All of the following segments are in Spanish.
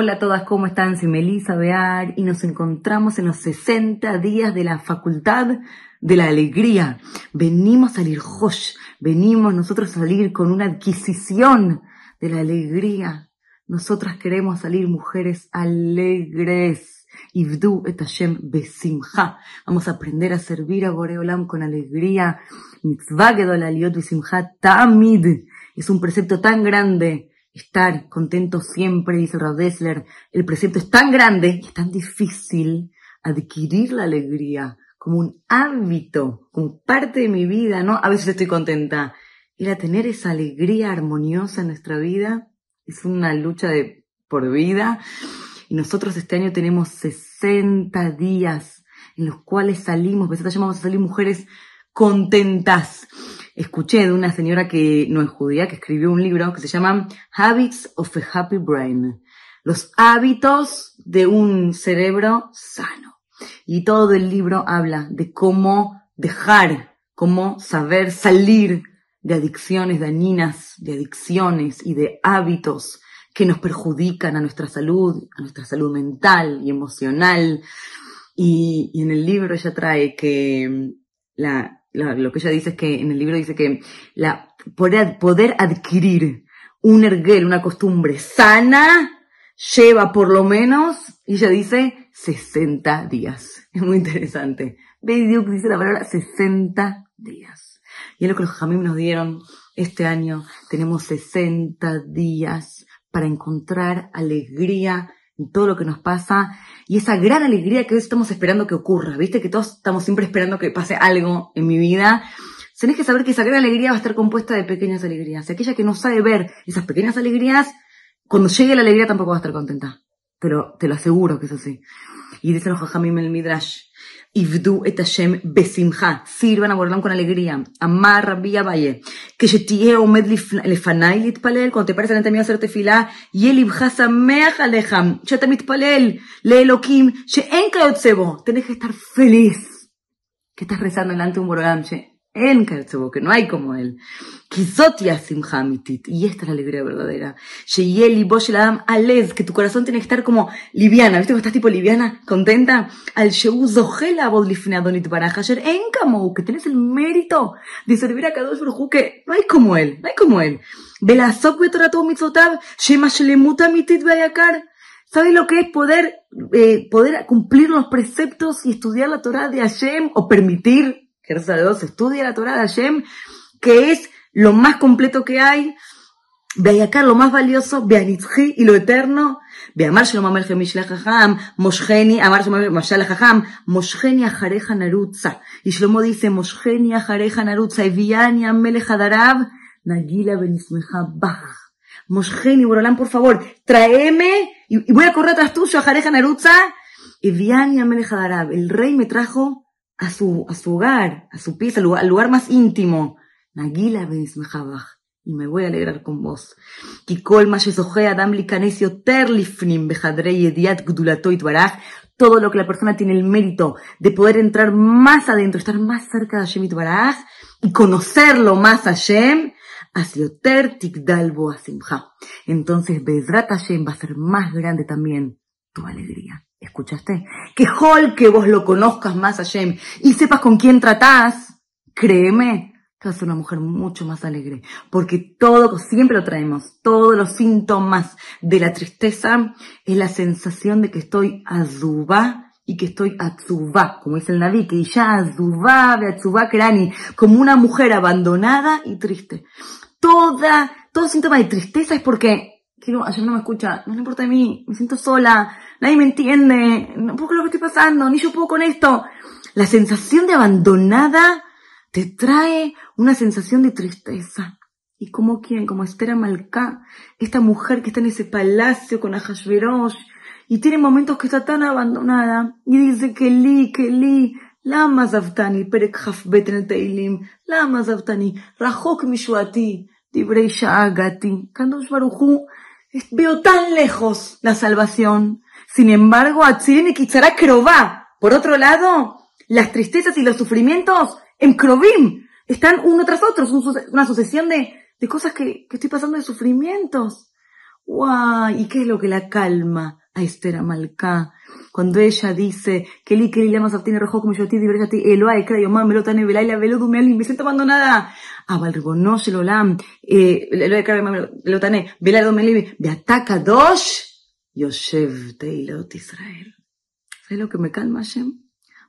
Hola a todas, ¿cómo están? Soy Melissa Bear y nos encontramos en los 60 días de la Facultad de la Alegría. Venimos a salir Josh, venimos nosotros a salir con una adquisición de la alegría. Nosotras queremos salir mujeres alegres. Ivdu et Hashem. Vamos a aprender a servir a Boreolam con alegría. Mitzvah gedol aliot besimcha tamid. Es un precepto tan grande estar contento siempre, dice Rav Dessler. El precepto es tan grande y es tan difícil adquirir la alegría como un hábito, como parte de mi vida, ¿no? A veces estoy contenta. Ir a tener esa alegría armoniosa en nuestra vida es una lucha de por vida. Y nosotros este año tenemos 60 días en los cuales salimos, nosotros llamamos a salir mujeres contentas escuché de una señora que no es judía, que escribió un libro que se llama Habits of a Happy Brain. Los hábitos de un cerebro sano. Y todo el libro habla de cómo dejar, cómo saber salir de adicciones dañinas, de adicciones y de hábitos que nos perjudican a nuestra salud, a nuestra salud mental y emocional. Y, en el libro ella trae que la, lo que ella dice es que en el libro dice que la, poder, poder adquirir un erguel, una costumbre sana, lleva por lo menos, y ella dice, 60 días. Es muy interesante. Beidiuk dice la palabra 60 días. Y es lo que los jamim nos dieron este año. Tenemos 60 días para encontrar alegría en todo lo que nos pasa y esa gran alegría que hoy estamos esperando que ocurra. Viste que todos estamos siempre esperando que pase algo en mi vida. Tenés que saber que esa gran alegría va a estar compuesta de pequeñas alegrías. Y aquella que no sabe ver esas pequeñas alegrías, cuando llegue la alegría tampoco va a estar contenta. Pero te lo aseguro que es así. Y dice los Jajamim el Midrash, Ivdu et Hashem besimcha. Sirvan a Borolán con alegría. Amar Rabbi Abaye. Que שתהיה עומד לפניי להתפלל, cuando te pares delante mío a hacer tefilá, יהיה לבך שמח עליך, שאתה מתפלל לאלוקים שאין כיוצא בו. Tienes que estar feliz. Que estás rezando delante de un Borolán, En que no hay como él. Y esta es la alegría verdadera. Que tu corazón tiene que estar como liviana. ¿Viste que estás tipo liviana, contenta? Al que tienes el mérito de servir a Kadosh Baruj que no hay como él, no hay como él. ¿Sabes lo que es poder, eh, poder cumplir los preceptos y estudiar la Torah de Hashem o permitir estudia la Torah de Hashem, que es lo más completo que hay, acá lo más valioso, Beanitzhi y lo eterno, Beamar Shalom Amel Gemish Lachaham, Moshgeni, Amar Shalom Mashal Lachaham, Moshgeni Ajareja Narutza. Y Shlomo dice, Moshgeni Ajareja Narutza, y Viani Amelech Hadarav, Nagila Benismeja Bach. Moshgeni, Borolán, por favor, tráeme, y, voy a correr atrás tuyo, Ajareja Narutza, y Viani Amelech Hadarav. El rey me trajo a su, a su hogar, a su pieza, al lugar, más íntimo. Nagila y me voy a alegrar con vos. Todo lo que la persona tiene el mérito de poder entrar más adentro, estar más cerca de Hashem Baraj y conocerlo más a Hashem, entonces Bezrat Hashem va a ser más grande también tu alegría. ¿Escuchaste? Que Hol, que vos lo conozcas más a Shem y sepas con quién tratás, créeme que vas a una mujer mucho más alegre. Porque todo, siempre lo traemos, todos los síntomas de la tristeza es la sensación de que estoy azubá y que estoy atzubá, como dice el Naví, que ya azubá, atzubá kerani, como una mujer abandonada y triste. Toda, todo síntoma de tristeza es porque Quiero, ayer no me escucha, no le importa a mí, me siento sola, nadie me entiende, no puedo lo que estoy pasando, ni yo puedo con esto. La sensación de abandonada te trae una sensación de tristeza. ¿Y como quién? Como Esther Malká, esta mujer que está en ese palacio con Ahashverosh, y tiene momentos que está tan abandonada, y dice que li, que li, lama zaftani, perek hafbet en teilim, lama zaftani, rajok mishuati, dibrei sha'agati, kandosh baruchu, Veo tan lejos la salvación. Sin embargo, Atzirin y Krová. Por otro lado, las tristezas y los sufrimientos en Krovim están uno tras otro. una sucesión de, de cosas que, que estoy pasando de sufrimientos. ¡Guay! ¿Y qué es lo que la calma a Esther Amalcá? Cuando ella dice, que li que li llama tiene rojo como yo ti divergati Eloai creo mamá me lo tane velaila velo du me siento abandonada. A Balribono se lo lam. Eh Eloai creo mamá me lo tane velaila du me ataca dos. Yoshev Teilot Israel. ¿Sabes lo que me calma Hashem?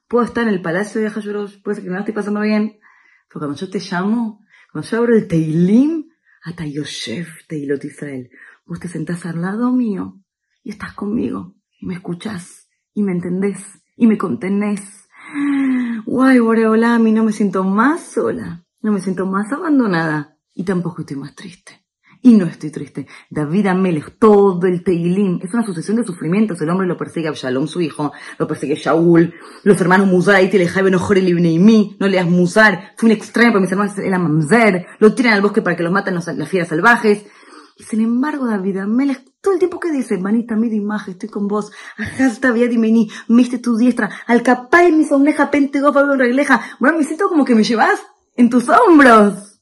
Puedo estar en el palacio de Hashverosh, puede ser que no estoy pasando bien, pero cuando yo te llamo, cuando yo abro el Teilim, hasta Yoshev Teilot Israel, vos te sentás al lado mío y estás conmigo y me escuchás y me entendés y me contenés. Guay, Boreolami, no me siento más sola, no me siento más abandonada y tampoco estoy más triste. Y no estoy triste. David Amelech, todo el Teilim, es una sucesión de sufrimientos. El hombre lo persigue a Absalom, su hijo, lo persigue Shaul, los hermanos Musar, y Telejai, y mí, no leas Musar, fue un extraño para mis hermanos, era Mamzer, lo tiran al bosque para que los maten las fieras salvajes. Y sin embargo, David Amelech, todo el tiempo que dice, manita, mi imagen, estoy con vos, ajasta dimení, miste tu diestra, al capay mi somneja, pentego, Pablo regleja, bueno, me siento como que me llevas en tus hombros.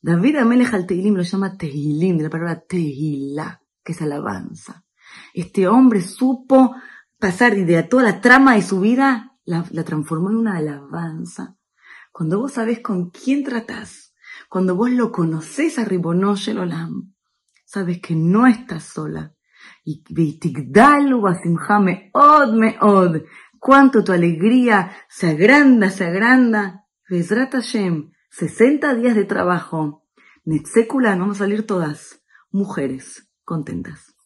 David Amelech al Tehilim lo llama Tehilim, de la palabra Tehilá, que es alabanza. Este hombre supo pasar de toda la trama de su vida, la, transformó en una alabanza. Cuando vos sabés con quién tratás, cuando vos lo conocés a Ribonosh el Olam, sabes que no estás sola. Y Od od, cuánto tu alegría se agranda, se agranda. Bezrat Hashem, 60 días de trabajo. Netsekula, vamos a salir todas mujeres contentas.